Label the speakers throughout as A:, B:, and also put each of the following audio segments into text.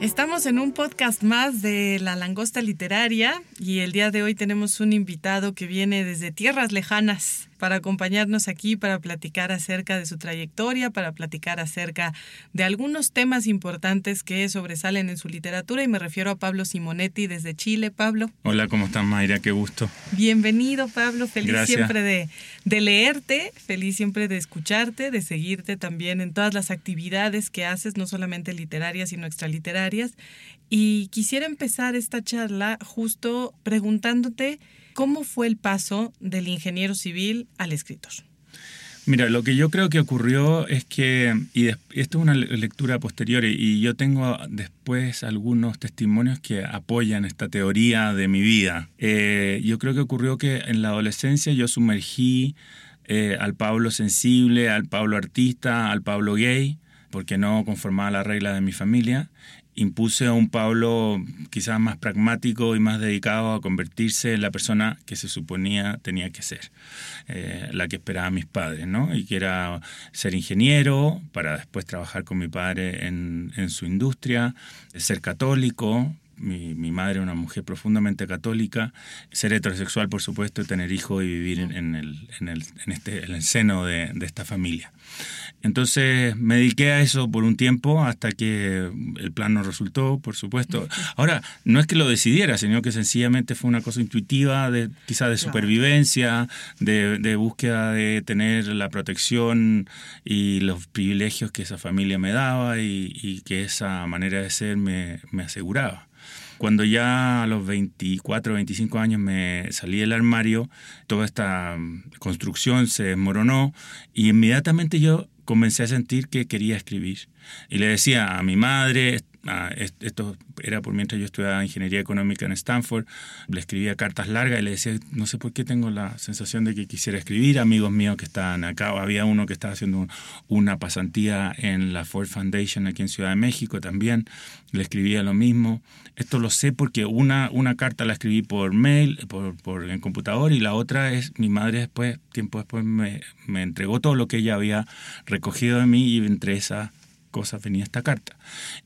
A: Estamos en un podcast más de La Langosta Literaria y el día de hoy tenemos un invitado que viene desde tierras lejanas para acompañarnos aquí para platicar acerca de su trayectoria, para platicar acerca de algunos temas importantes que sobresalen en su literatura y me refiero a Pablo Simonetti desde Chile. Pablo.
B: Hola, ¿cómo estás Mayra? Qué gusto.
A: Bienvenido Pablo, feliz
B: Gracias.
A: siempre de, de leerte, feliz siempre de escucharte, de seguirte también en todas las actividades que haces, no solamente literarias, sino extraliterarias. Y quisiera empezar esta charla justo preguntándote cómo fue el paso del ingeniero civil al escritor.
B: Mira, lo que yo creo que ocurrió es que, y esto es una le- lectura posterior, y- y yo tengo después algunos testimonios que apoyan esta teoría de mi vida. Eh, yo creo que ocurrió que en la adolescencia yo sumergí eh, al Pablo sensible, al Pablo artista, al Pablo gay, porque no conformaba la regla de mi familia. Impuse a un Pablo quizás más pragmático y más dedicado a convertirse en la persona que se suponía tenía que ser, eh, la que esperaban mis padres, ¿no? Y que era ser ingeniero para después trabajar con mi padre en, su industria, ser católico, mi, madre una mujer profundamente católica, ser heterosexual, por supuesto, tener hijos y vivir en, el, en, este, seno de esta familia. Entonces me dediqué a eso por un tiempo hasta que el plan no resultó, por supuesto. Ahora, no es que lo decidiera, sino que sencillamente fue una cosa intuitiva, de, quizá de supervivencia, de, de búsqueda de tener la protección y los privilegios que esa familia me daba y, y que esa manera de ser me, me aseguraba. Cuando ya a los 24, 25 años me salí del armario, toda esta construcción se desmoronó y inmediatamente yo comencé a sentir que quería escribir. Y le decía a mi madre, esto era por mientras yo estudiaba ingeniería económica en Stanford, le escribía cartas largas y le decía, no sé por qué tengo la sensación de que quisiera escribir, amigos míos que estaban acá, había uno que estaba haciendo un- una pasantía en la Ford Foundation aquí en Ciudad de México también, le escribía lo mismo. Esto lo sé porque una, una carta la escribí por mail, por, por en computador, y la otra es mi madre después, tiempo después, me, me entregó todo lo que ella había recogido de mí y entre esas cosas venía esta carta.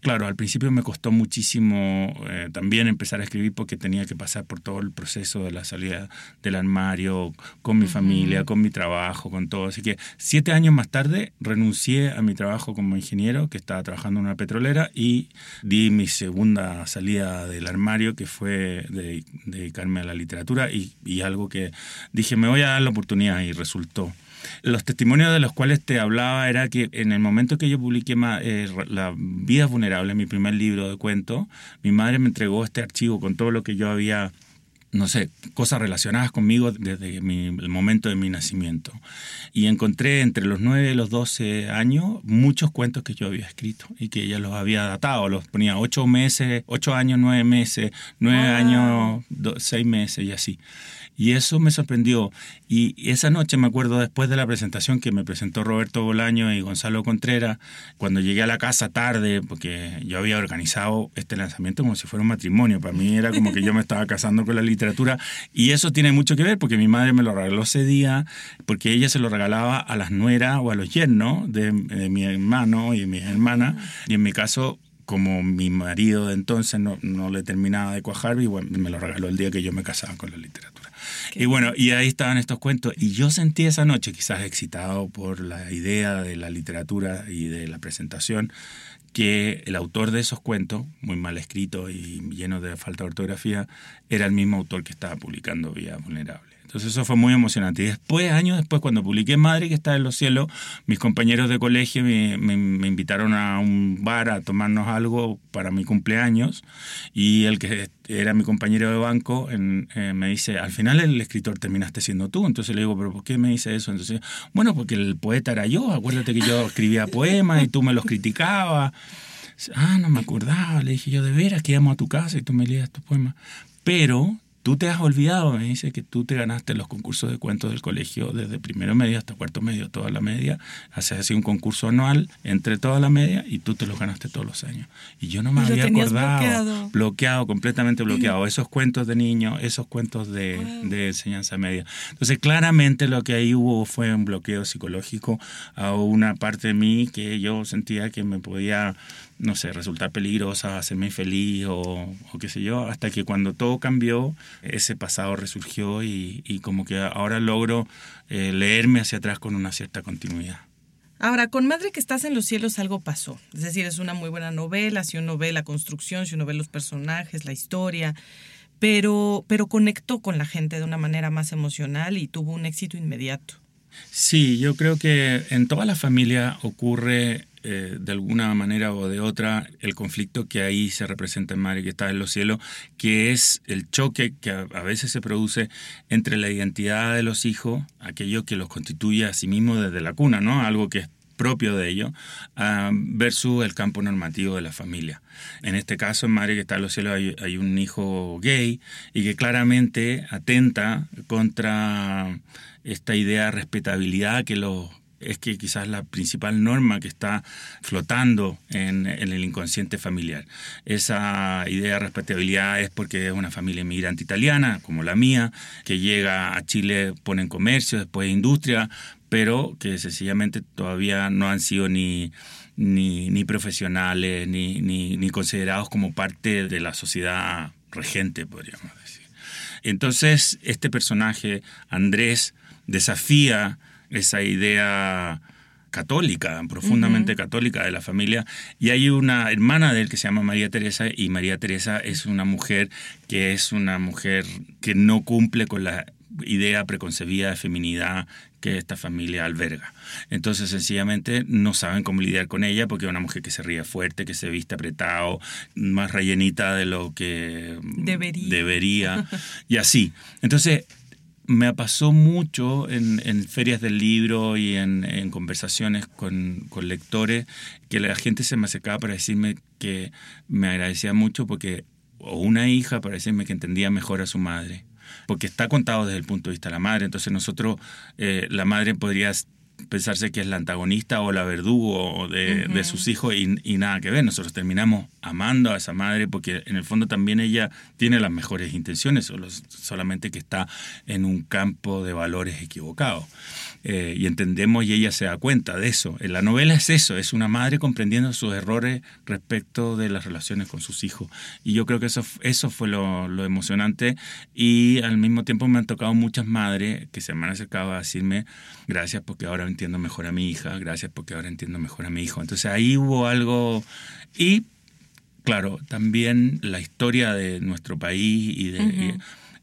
B: Claro, al principio me costó muchísimo eh, también empezar a escribir porque tenía que pasar por todo el proceso de la salida del armario, con mi familia, con mi trabajo, con todo. Así que siete años más tarde renuncié a mi trabajo como ingeniero, que estaba trabajando en una petrolera, y di mi segunda salida del armario, que fue de, dedicarme a la literatura y, y algo que dije, me voy a dar la oportunidad y resultó. Los testimonios de los cuales te hablaba era que en el momento que yo publiqué ma- eh, La vida vulnerable, mi primer libro de cuentos, mi madre me entregó este archivo con todo lo que yo había no sé, cosas relacionadas conmigo desde mi- el momento de mi nacimiento. Y encontré entre los 9 y los 12 años muchos cuentos que yo había escrito y que ella los había datado, los ponía 8 meses, 8 años, 9 meses, 9
A: Wow.
B: años, 6 meses y así. Y eso me sorprendió. Y esa noche me acuerdo después de la presentación que me presentó Roberto Bolaño y Gonzalo Contreras, cuando llegué a la casa tarde, porque yo había organizado este lanzamiento como si fuera un matrimonio. Para mí era como que yo me estaba casando con la literatura. Y eso tiene mucho que ver porque mi madre me lo regaló ese día, porque ella se lo regalaba a las nueras o a los yernos de, de mi hermano y mi hermana. Y en mi caso como mi marido de entonces no, no le terminaba de cuajar, y bueno, me lo regaló el día que yo me casaba con la literatura. Y bueno, y ahí estaban estos cuentos. Y yo sentí esa noche, quizás excitado por la idea de la literatura y de la presentación, que el autor de esos cuentos, muy mal escrito y lleno de falta de ortografía, era el mismo autor que estaba publicando Vía Vulnerable. Entonces eso fue muy emocionante. Y después, años después, cuando publiqué Madre que está en los cielos, mis compañeros de colegio me, invitaron a un bar a tomarnos algo para mi cumpleaños y el que era mi compañero de banco eh, me dice, al final el escritor terminaste siendo tú. Entonces le digo, pero ¿por qué me dice eso? Entonces, bueno, porque el poeta era yo. Acuérdate que yo escribía poemas y tú me los criticabas. Ah, no me acordaba. Le dije yo, de veras que íbamos a tu casa y tú me leías tus poemas. Pero Tú te has olvidado, me dice, que tú te ganaste los concursos de cuentos del colegio desde primero medio hasta cuarto medio, toda la media. Haces así un concurso anual entre toda la media y tú te los ganaste todos los años. Y yo no me había acordado. Bloqueado? bloqueado. completamente bloqueado. Esos cuentos de niños, esos cuentos de, de, enseñanza media. Entonces, claramente lo que ahí hubo fue un bloqueo psicológico a una parte de mí que yo sentía que me podía no sé, resultar peligrosa, hacerme feliz o, qué sé yo, hasta que cuando todo cambió, ese pasado resurgió y, como que ahora logro eh, leerme hacia atrás con una cierta continuidad.
A: Ahora, con Madre que estás en los cielos algo pasó. Es decir, es una muy buena novela, si uno ve la construcción, si uno ve los personajes, la historia, pero, pero conectó con la gente de una manera más emocional y tuvo un éxito inmediato.
B: Sí, yo creo que en toda la familia ocurre eh, de alguna manera o de otra el conflicto que ahí se representa en Madre que está en los cielos, que es el choque que a, veces se produce entre la identidad de los hijos, aquello que los constituye a sí mismos desde la cuna, ¿no? Algo que es propio de ellos, ah, versus el campo normativo de la familia. En este caso, en Madre que está en los cielos hay, hay un hijo gay y que claramente atenta contra esta idea de respetabilidad que los es que quizás la principal norma que está flotando en, el inconsciente familiar. Esa idea de respetabilidad es porque es una familia inmigrante italiana, como la mía, que llega a Chile, pone en comercio, después industria, pero que sencillamente todavía no han sido ni, ni, profesionales, ni, ni, ni considerados como parte de la sociedad regente, podríamos decir. Entonces, este personaje, Andrés, desafía esa idea católica, profundamente católica de la familia. Y hay una hermana de él que se llama María Teresa y María Teresa es una mujer que es una mujer que no cumple con la idea preconcebida de feminidad que esta familia alberga. Entonces, sencillamente no saben cómo lidiar con ella porque es una mujer que se ríe fuerte, que se viste apretado, más rellenita de lo que
A: debería.
B: debería y así. Entonces, me pasó mucho en, ferias del libro y en, conversaciones con, lectores que la gente se me acercaba para decirme que me agradecía mucho porque, o una hija para decirme que entendía mejor a su madre. Porque está contado desde el punto de vista de la madre. Entonces nosotros, eh, la madre podría pensarse que es la antagonista o la verdugo de, de sus hijos y, y, nada que ver. Nosotros terminamos amando a esa madre porque en el fondo también ella tiene las mejores intenciones, solamente que está en un campo de valores equivocados. Eh, y entendemos y ella se da cuenta de eso. En la novela es eso, es una madre comprendiendo sus errores respecto de las relaciones con sus hijos. Y yo creo que eso, eso fue lo, lo emocionante y al mismo tiempo me han tocado muchas madres que se me han acercado a decirme gracias porque ahora entiendo mejor a mi hija, gracias porque ahora entiendo mejor a mi hijo. Entonces ahí hubo algo y claro, también la historia de nuestro país y, de,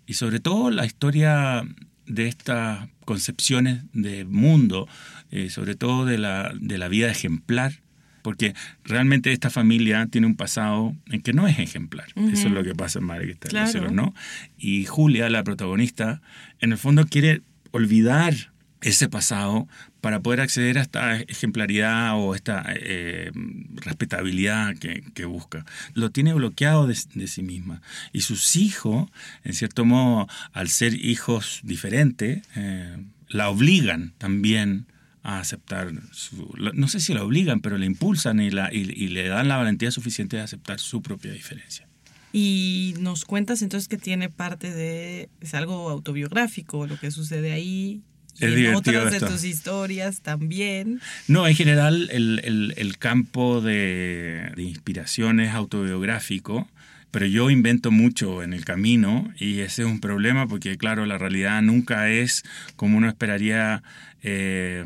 B: y sobre todo la historia de estas concepciones de mundo, eh, sobre todo de la, de la vida ejemplar, porque realmente esta familia tiene un pasado en que no es ejemplar. Eso es lo que pasa en Madre que está en el ¿no? Y Julia, la protagonista, en el fondo quiere olvidar ese pasado para poder acceder a esta ejemplaridad o esta eh, respetabilidad que, busca. Lo tiene bloqueado de, sí misma. Y sus hijos, en cierto modo, al ser hijos diferentes, eh, la obligan también a aceptar su... No sé si la obligan, pero la impulsan y, la, y le dan la valentía suficiente de aceptar su propia diferencia.
A: Y nos cuentas entonces que tiene parte de, es algo autobiográfico, lo que sucede ahí, en otras de tus historias también.
B: No, en general el, campo de, inspiración es autobiográfico pero yo invento mucho en el camino y ese es un problema porque, claro, la realidad nunca es como uno esperaría. Eh,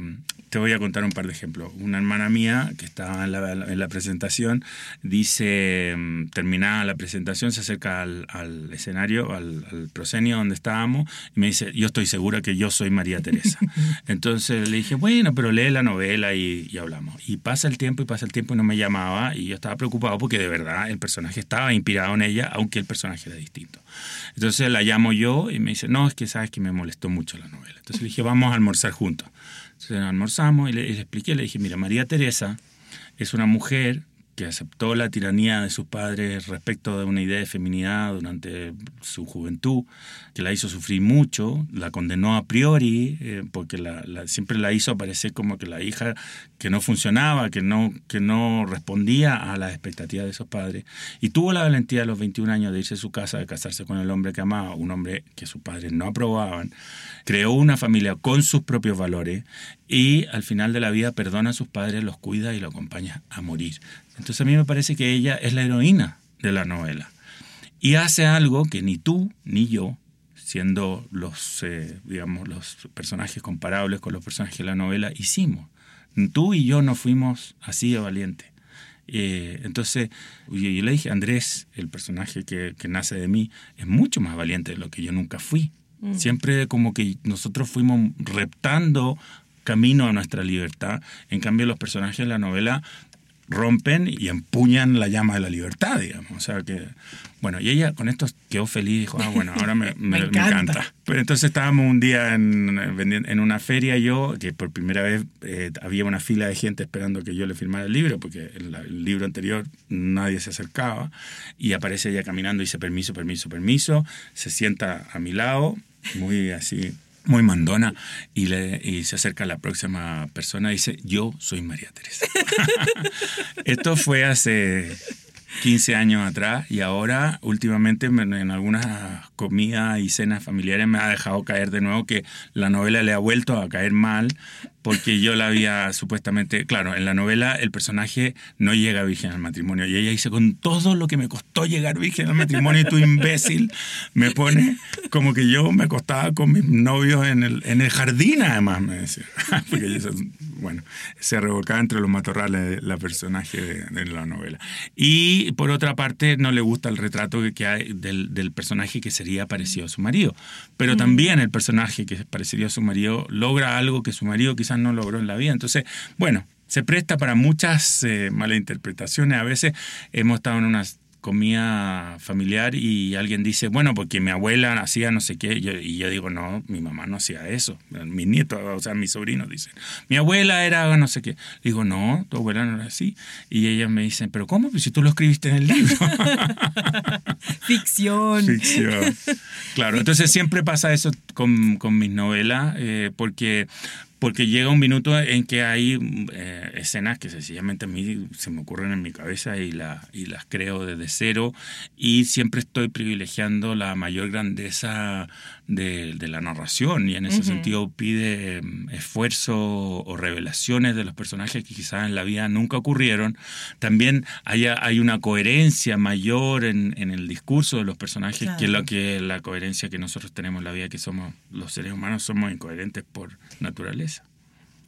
B: te voy a contar un par de ejemplos. Una hermana mía que estaba en la, en la presentación dice, mm, terminada la presentación, se acerca al, al escenario, al, al, proscenio donde estábamos, y me dice, yo estoy segura que yo soy María Teresa. Entonces le dije, bueno, pero lee la novela y, y, hablamos. Y pasa el tiempo y pasa el tiempo y no me llamaba y yo estaba preocupado porque de verdad el personaje estaba inspirado en ella, aunque el personaje era distinto. Entonces la llamo yo y me dice, no, es que sabes que me molestó mucho la novela. Entonces le dije, vamos a almorzar juntos. Entonces almorzamos y le, y le, expliqué, le dije, mira, María Teresa es una mujer que aceptó la tiranía de sus padres respecto de una idea de feminidad durante su juventud, que la hizo sufrir mucho, la condenó a priori, eh, porque la, la, siempre la hizo aparecer como que la hija que no funcionaba, que no, que no respondía a las expectativas de sus padres, y tuvo la valentía a los 21 años de irse a su casa, de casarse con el hombre que amaba, un hombre que sus padres no aprobaban, creó una familia con sus propios valores y al final de la vida perdona a sus padres, los cuida y lo acompaña a morir. Entonces a mí me parece que ella es la heroína de la novela. Y hace algo que ni tú ni yo, siendo los, eh, digamos, los personajes comparables con los personajes de la novela, hicimos. Tú y yo no fuimos así de valientes. Eh, entonces, yo, le dije, Andrés, el personaje que, que, nace de mí, es mucho más valiente de lo que yo nunca fui. Mm. Siempre como que nosotros fuimos reptando camino a nuestra libertad. En cambio, los personajes de la novela rompen y empuñan la llama de la libertad, digamos. O sea que, bueno, y ella con esto quedó feliz, dijo, ah, bueno, ahora me, me, me, encanta. me encanta. Pero entonces estábamos un día en, en una feria, yo, que por primera vez eh, había una fila de gente esperando que yo le firmara el libro, porque el, el, libro anterior nadie se acercaba, y aparece ella caminando y dice, permiso, permiso, permiso, se sienta a mi lado, muy así muy mandona y, le, y se acerca a la próxima persona y dice, yo soy María Teresa. Esto fue hace 15 años atrás y ahora últimamente en algunas comidas y cenas familiares me ha dejado caer de nuevo que la novela le ha vuelto a caer mal porque yo la había supuestamente, claro, en la novela el personaje no llega virgen al matrimonio y ella dice, con todo lo que me costó llegar virgen al matrimonio y tú imbécil me pone como que yo me acostaba con mis novios en el, en el jardín además, me decía. porque ella, bueno, se revolcaba entre los matorrales la personaje de, de, la novela. Y por otra parte no le gusta el retrato que hay del, del personaje que sería parecido a su marido, pero también el personaje que parecería a su marido logra algo que su marido quizás no logró en la vida. Entonces, bueno, se presta para muchas eh, malas interpretaciones. A veces hemos estado en unas comida familiar y alguien dice, bueno, porque mi abuela hacía no sé qué, yo, y yo digo, no, mi mamá no hacía eso. Mis nietos, o sea, mis sobrinos dicen, mi abuela era no sé qué. Digo, no, tu abuela no era así. Y ellas me dicen, pero ¿cómo? Pues si tú lo escribiste en el libro.
A: Ficción.
B: Ficción. Claro, entonces siempre pasa eso con, con mis novelas, eh, porque porque llega un minuto en que hay eh, escenas que sencillamente a mí se me ocurren en mi cabeza y, la, y las creo desde cero y siempre estoy privilegiando la mayor grandeza de, de la narración y en ese uh -huh. sentido pide mm, esfuerzo o revelaciones de los personajes que quizás en la vida nunca ocurrieron. También hay, hay una coherencia mayor en, en, el discurso de los personajes claro. que lo que la coherencia que nosotros tenemos en la vida, que somos los seres humanos somos incoherentes por naturaleza.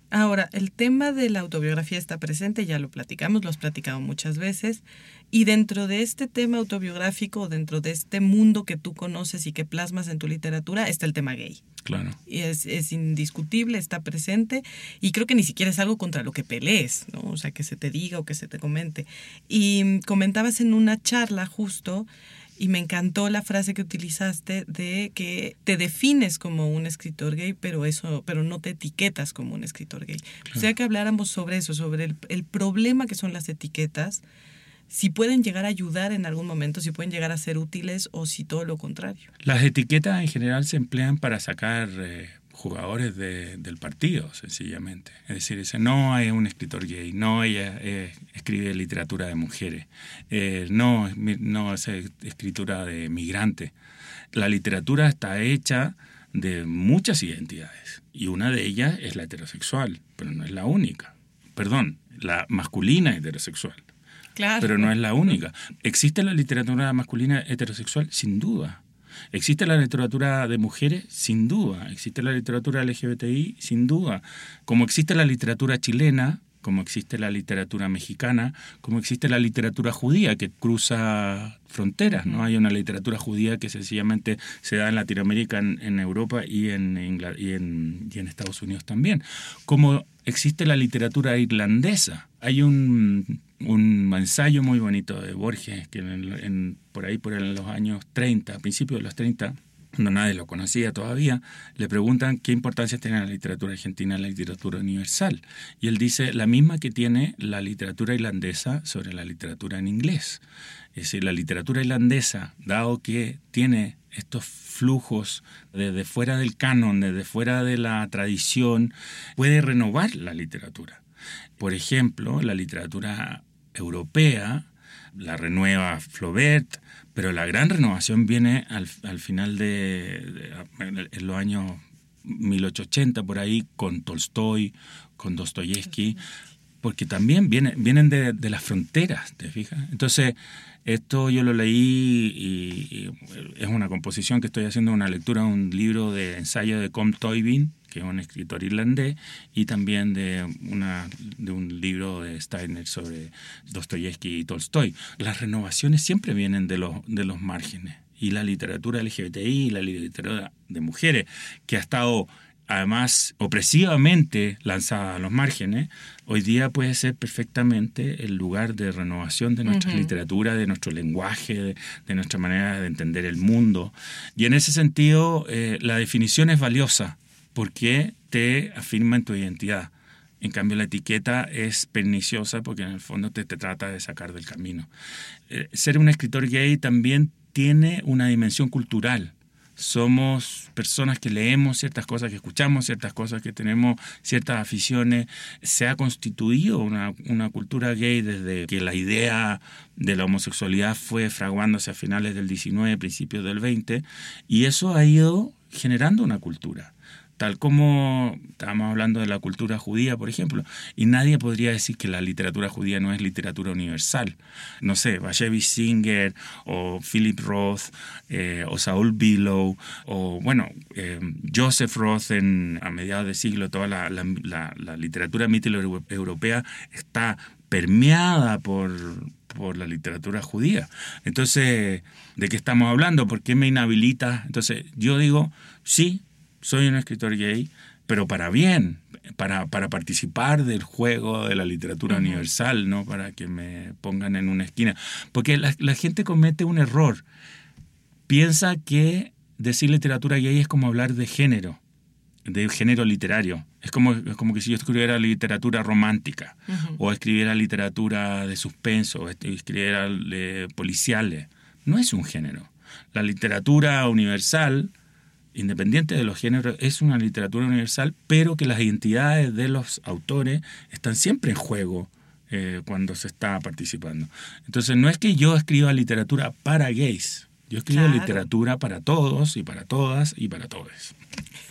A: Ahora, el tema de la autobiografía está presente, ya lo platicamos, lo has platicado muchas veces, y dentro de este tema autobiográfico, dentro de este mundo que tú conoces y que plasmas en tu literatura, está el tema gay.
B: Claro.
A: Y es, es indiscutible, está presente, y creo que ni siquiera es algo contra lo que pelees, ¿no? O sea, que se te diga o que se te comente. Y comentabas en una charla justo y me encantó la frase que utilizaste de que te defines como un escritor gay, pero eso, pero no te etiquetas como un escritor gay. Claro. O sea que habláramos sobre eso, sobre el, el, problema que son las etiquetas, si pueden llegar a ayudar en algún momento, si pueden llegar a ser útiles o si todo lo contrario.
B: Las etiquetas en general se emplean para sacar eh, jugadores de, del partido, sencillamente. Es decir, no hay un escritor gay, no ella eh, escribe literatura de mujeres, eh, no, no es escritura de migrante. La literatura está hecha de muchas identidades y una de ellas es la heterosexual, pero no es la única. Perdón, la masculina heterosexual. Pero no es la única. ¿Existe la literatura masculina heterosexual? Sin duda. ¿Existe la literatura de mujeres? Sin duda. ¿Existe la literatura LGBTI? Sin duda. Como existe la literatura chilena, como existe la literatura mexicana, como existe la literatura judía que cruza fronteras, ¿no? Hay una literatura judía que sencillamente se da en Latinoamérica, en, en Europa y en, y, en, y en Estados Unidos también. Como existe la literatura irlandesa. Hay un, un ensayo muy bonito de Borges, que en- por ahí por los años 30, a principios de los 30, cuando nadie lo conocía todavía, le preguntan qué importancia tiene la literatura argentina en la literatura universal. Y él dice la misma que tiene la literatura irlandesa sobre la literatura en inglés. Es decir, la literatura irlandesa, dado que tiene estos flujos desde fuera del canon, desde fuera de la tradición, puede renovar la literatura. Por ejemplo, la literatura europea la renueva Flaubert, pero la gran renovación viene al, al final de, los años 1880 por ahí con Tolstoy, con Dostoyevsky, porque también viene, vienen de, de las fronteras, ¿te fijas? Entonces, esto yo lo leí y, y es una composición que estoy haciendo, una lectura de un libro de ensayo de Com Toybin, que es un escritor irlandés, y también de, una, de un libro de Steiner sobre Dostoyevsky y Tolstoy. Las renovaciones siempre vienen de los, de los márgenes. Y la literatura LGBTI, la literatura de mujeres, que ha estado además opresivamente lanzada a los márgenes, hoy día puede ser perfectamente el lugar de renovación de nuestra literatura, de nuestro lenguaje, de, de nuestra manera de entender el mundo. Y en ese sentido, eh, la definición es valiosa porque te afirma en tu identidad. En cambio, la etiqueta es perniciosa porque en el fondo te, te trata de sacar del camino. Eh, ser un escritor gay también tiene una dimensión cultural somos personas que leemos ciertas cosas, que escuchamos ciertas cosas, que tenemos ciertas aficiones. Se ha constituido una, una cultura gay desde que la idea de la homosexualidad fue fraguándose a finales del 19, principios del 20, y eso ha ido generando una cultura tal como estábamos hablando de la cultura judía, por ejemplo, y nadie podría decir que la literatura judía no es literatura universal. No sé, Bashevis Singer o Philip Roth eh, o Saul Billow o, bueno, eh, Joseph Roth en, a mediados del siglo, toda la, literatura mitilo-europea está permeada por, por la literatura judía. Entonces, ¿de qué estamos hablando? ¿Por qué me inhabilita? Entonces, yo digo, sí, soy un escritor gay, pero para bien, para, para participar del juego de la literatura uh -huh. universal, no para que me pongan en una esquina. Porque la, la, gente comete un error. Piensa que decir literatura gay es como hablar de género, de género literario. Es como, es como que si yo escribiera literatura romántica, uh -huh. o escribiera literatura de suspenso, o escribiera de policiales. No es un género. La literatura universal independiente de los géneros, es una literatura universal, pero que las identidades de los autores están siempre en juego eh, cuando se está participando. Entonces, no es que yo escriba literatura para gays, yo escribo claro. literatura para todos y para todas y para todos.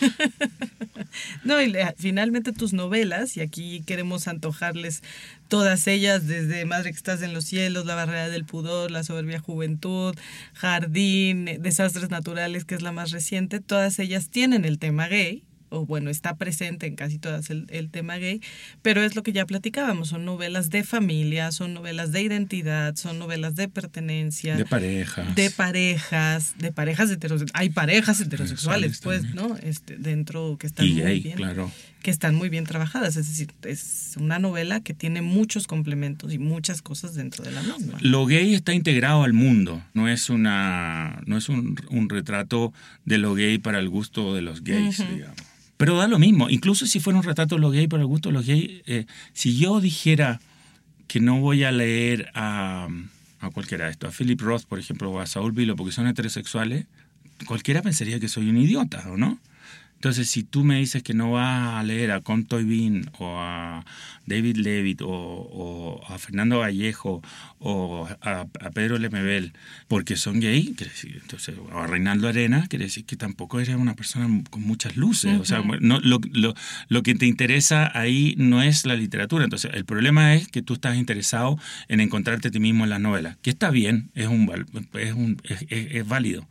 A: no, y le, finalmente tus novelas, y aquí queremos antojarles todas ellas, desde Madre que estás en los cielos, La barrera del pudor, La soberbia juventud, Jardín, Desastres naturales, que es la más reciente, todas ellas tienen el tema gay, o bueno, está presente en casi todas el, el, tema gay, pero es lo que ya platicábamos, son novelas de familia, son novelas de identidad, son novelas de pertenencia.
B: De parejas.
A: De parejas, de parejas heterosexuales. Hay parejas heterosexuales, pues, también. ¿no? Este, dentro que están
B: y
A: muy
B: gay,
A: bien.
B: claro.
A: Que están muy bien trabajadas, es decir, es una novela que tiene muchos complementos y muchas cosas dentro de la misma.
B: Lo gay está integrado al mundo, no es una no es un, un retrato de lo gay para el gusto de los gays, uh -huh. digamos. Pero da lo mismo, incluso si fuera un retrato de los gays para el gusto de los gays, eh, si yo dijera que no voy a leer a, a cualquiera de a Philip Roth, por ejemplo, o a Saul Vilo, porque son heterosexuales, cualquiera pensaría que soy un idiota, ¿o no? Entonces, si tú me dices que no vas a leer a Comtoy Bean o a David Levitt o, o a Fernando Vallejo o a, a Pedro Lemebel porque son gay, decir, entonces, o a Reinaldo Arena, quiere decir que tampoco eres una persona con muchas luces. O sea, no, lo, lo, lo que te interesa ahí no es la literatura. Entonces, el problema es que tú estás interesado en encontrarte a ti mismo en las novelas, que está bien, es, un, es, un, es, es, es válido.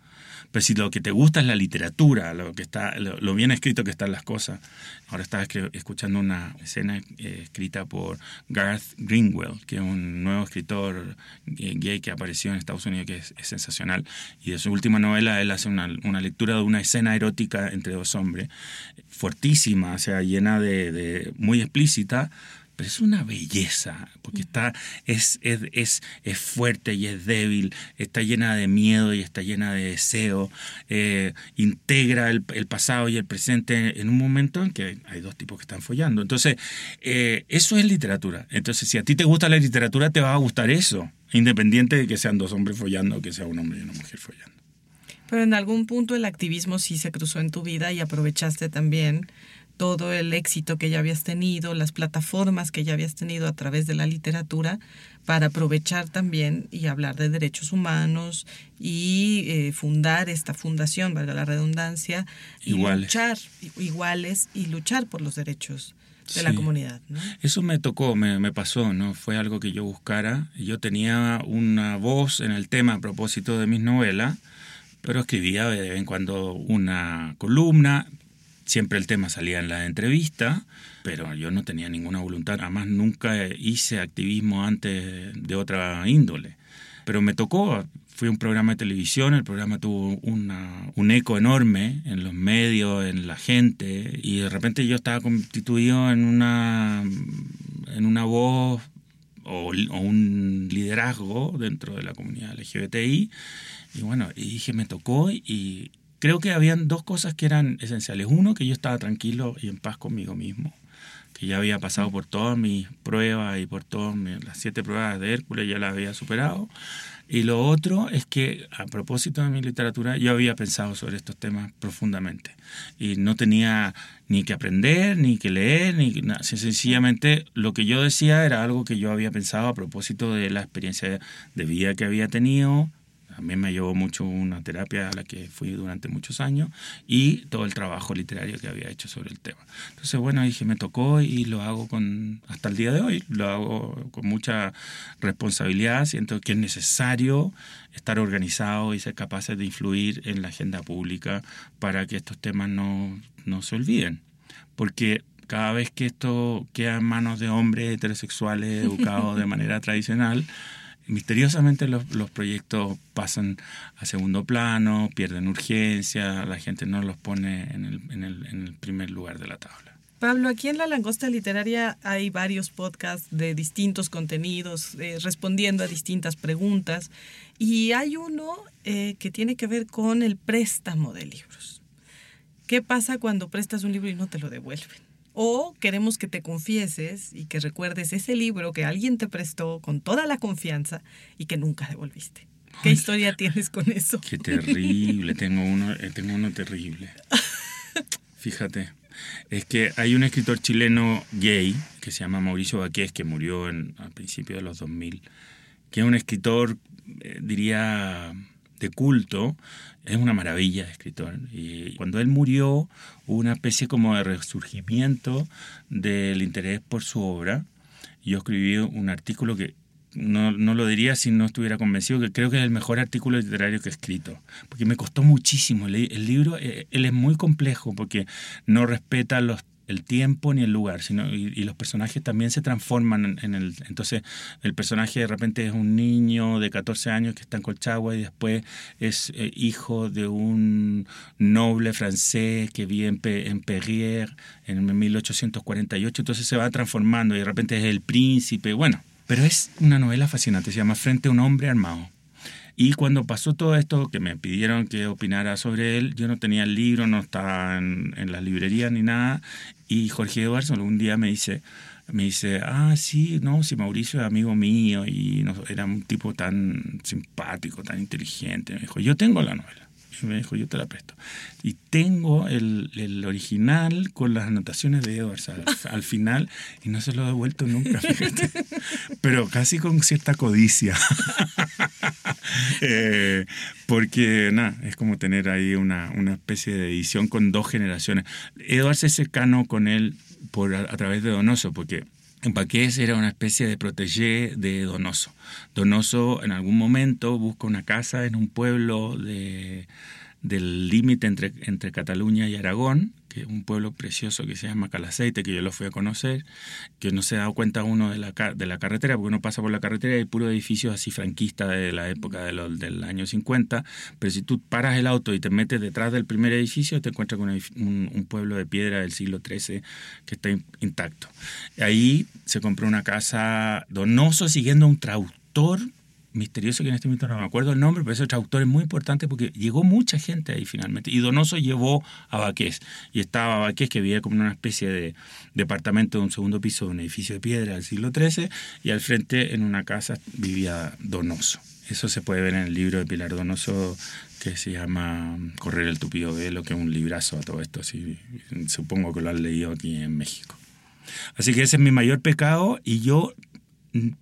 B: Pero si lo que te gusta es la literatura, lo, que está, lo, bien escrito que están las cosas. Ahora estaba escuchando una escena eh, escrita por Garth Greenwell, que es un nuevo escritor gay que apareció en Estados Unidos, que es, es sensacional. Y de su última novela, él hace una, una, lectura de una escena erótica entre dos hombres, fuertísima, o sea, llena de muy explícita, pero es una belleza, porque está, es, es, es, es, fuerte y es débil, está llena de miedo y está llena de deseo, eh, integra el, el, pasado y el presente en un momento en que hay dos tipos que están follando. Entonces, eh, eso es literatura. Entonces, si a ti te gusta la literatura, te va a gustar eso, independiente de que sean dos hombres follando o que sea un hombre y una mujer follando.
A: Pero en algún punto el activismo sí se cruzó en tu vida y aprovechaste también todo el éxito que ya habías tenido, las plataformas que ya habías tenido a través de la literatura, para aprovechar también y hablar de derechos humanos y eh, fundar esta fundación, valga la redundancia,
B: iguales.
A: y luchar iguales y luchar por los derechos de sí. la comunidad. ¿no?
B: Eso me tocó, me, me, pasó, no fue algo que yo buscara. Yo tenía una voz en el tema a propósito de mis novelas, pero escribía de vez en cuando una columna, siempre el tema salía en la entrevista, pero yo no tenía ninguna voluntad, además nunca hice activismo antes de otra índole. Pero me tocó, fui a un programa de televisión, el programa tuvo una, un eco enorme en los medios, en la gente, y de repente yo estaba constituido en una, en una voz o, o un liderazgo dentro de la comunidad LGBTI, y bueno, y dije, me tocó y, creo que habían dos cosas que eran esenciales. Uno, que yo estaba tranquilo y en paz conmigo mismo, que ya había pasado por todas mis pruebas y por todas las siete pruebas de Hércules, ya las había superado. Y lo otro es que, a propósito de mi literatura, yo había pensado sobre estos temas profundamente. Y no tenía ni que aprender, ni que leer, ni nada. Sencillamente lo que yo decía era algo que yo había pensado a propósito de la experiencia de vida que había tenido, también me llevó mucho una terapia a la que fui durante muchos años y todo el trabajo literario que había hecho sobre el tema. Entonces, bueno, dije, me tocó y lo hago con, hasta el día de hoy, lo hago con mucha responsabilidad, siento que es necesario estar organizado y ser capaces de influir en la agenda pública para que estos temas no, no se olviden. Porque cada vez que esto queda en manos de hombres heterosexuales educados de manera tradicional, misteriosamente los, proyectos pasan a segundo plano, pierden urgencia, la gente no los pone en el, en el, en el primer lugar de la tabla.
A: Pablo, aquí en La Langosta Literaria hay varios podcasts de distintos contenidos, eh, respondiendo a distintas preguntas, y hay uno eh, que tiene que ver con el préstamo de libros. ¿Qué pasa cuando prestas un libro y no te lo devuelven? O queremos que te confieses y que recuerdes ese libro que alguien te prestó con toda la confianza y que nunca devolviste. ¿Qué Ay, historia tienes con eso?
B: Qué terrible, tengo uno, tengo uno terrible. Fíjate, es que hay un escritor chileno gay que se llama Mauricio Baqués, que murió en, al principio de los 2000, que es un escritor, eh, diría, de culto, es una maravilla escritor. Y cuando él murió, hubo una especie como de resurgimiento del interés por su obra. Yo escribí un artículo que no, no, lo diría si no estuviera convencido, que creo que es el mejor artículo literario que he escrito, porque me costó muchísimo. El, el libro, eh, él es muy complejo porque no respeta los el tiempo ni el lugar, sino y, y los personajes también se transforman en, el entonces el personaje de repente es un niño de 14 años que está en Colchagua y después es eh, hijo de un noble francés que vive en, en Perrier en 1848, entonces se va transformando y de repente es el príncipe, bueno, pero es una novela fascinante, se llama Frente a un hombre armado. Y cuando pasó todo esto, que me pidieron que opinara sobre él, yo no tenía el libro, no estaba en, en las librerías ni nada. Y Jorge Eduardo un día me dice, me dice, ah, sí, no, si Mauricio es amigo mío y no, era un tipo tan simpático, tan inteligente. Me dijo, yo tengo la novela. Y me dijo, yo te la presto. Y tengo el, el original con las anotaciones de Edwards al, al final y no se lo he devuelto nunca, fíjate. Pero casi con cierta codicia. Eh, porque, nada, es como tener ahí una, una especie de edición con dos generaciones. Edwards es cercano con él por, a, a través de Donoso, porque Baqués era una especie de protégé de Donoso. Donoso en algún momento busca una casa en un pueblo de, del límite entre, entre Cataluña y Aragón, un pueblo precioso que se llama Calaceite, que yo lo fui a conocer, que no se ha dado cuenta uno de la, de la carretera, porque uno pasa por la carretera y hay puros edificios así franquistas de la época de los- del año 50, pero si tú paras el auto y te metes detrás del primer edificio, te encuentras con un, un- pueblo de piedra del siglo XIII que está in- intacto. Ahí se compró una casa Donoso siguiendo a un traductor misterioso que en este momento no me acuerdo el nombre, pero ese traductor es muy importante porque llegó mucha gente ahí finalmente. Y Donoso llevó a Baqués. Y estaba Baqués que vivía como en una especie de departamento de un segundo piso de un edificio de piedra del siglo XIII y al frente en una casa vivía Donoso. Eso se puede ver en el libro de Pilar Donoso que se llama Correr el tupido velo, que es un librazo a todo esto. Así, supongo que lo han leído aquí en México. Así que ese es mi mayor pecado y yo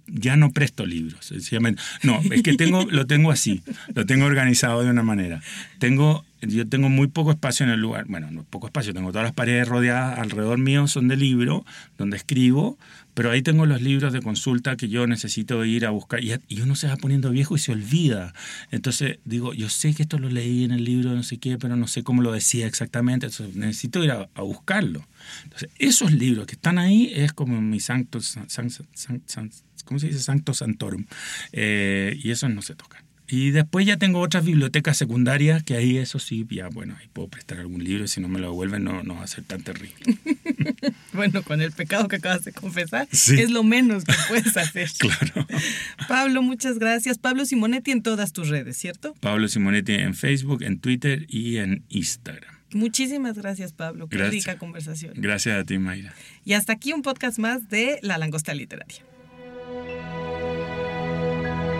B: ya no presto libros, sencillamente. No, es que tengo, lo tengo así, lo tengo organizado de una manera. Tengo, yo tengo muy poco espacio en el lugar, bueno, no poco espacio, tengo todas las paredes rodeadas alrededor mío, son de libro, donde escribo, pero ahí tengo los libros de consulta que yo necesito ir a buscar y, y uno se va poniendo viejo y se olvida. Entonces digo, yo sé que esto lo leí en el libro, no sé qué, pero no sé cómo lo decía exactamente, entonces necesito ir a, buscarlo. Entonces, esos libros que están ahí es como mi sancto, san- san- san- san- ¿cómo se dice? Sancto Santorum. Eh, y esos no se tocan. Y después ya tengo otras bibliotecas secundarias que ahí eso sí, ya bueno, ahí puedo prestar algún libro y si no me lo devuelven no, no va a ser tan terrible.
A: Bueno, con el pecado que acabas de confesar,
B: Sí.
A: es lo menos que puedes hacer.
B: Claro.
A: Pablo, muchas gracias. Pablo Simonetti en todas tus redes, ¿cierto?
B: Pablo Simonetti en Facebook, en Twitter y en Instagram.
A: Muchísimas gracias, Pablo. Qué
B: Gracias.
A: rica conversación.
B: Gracias a ti, Mayra.
A: Y hasta aquí un podcast más de La Langosta Literaria.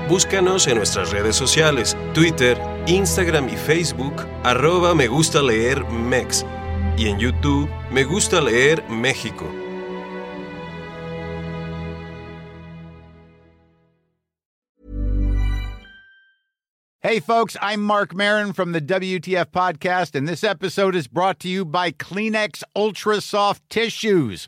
C: Búscanos en nuestras redes sociales, Twitter, Instagram y Facebook, arroba me gusta leer Mex. Y en YouTube, me gusta leer México.
D: Hey, folks, I'm Mark Marin from the WTF Podcast, and this episode is brought to you by Kleenex Ultra Soft Tissues,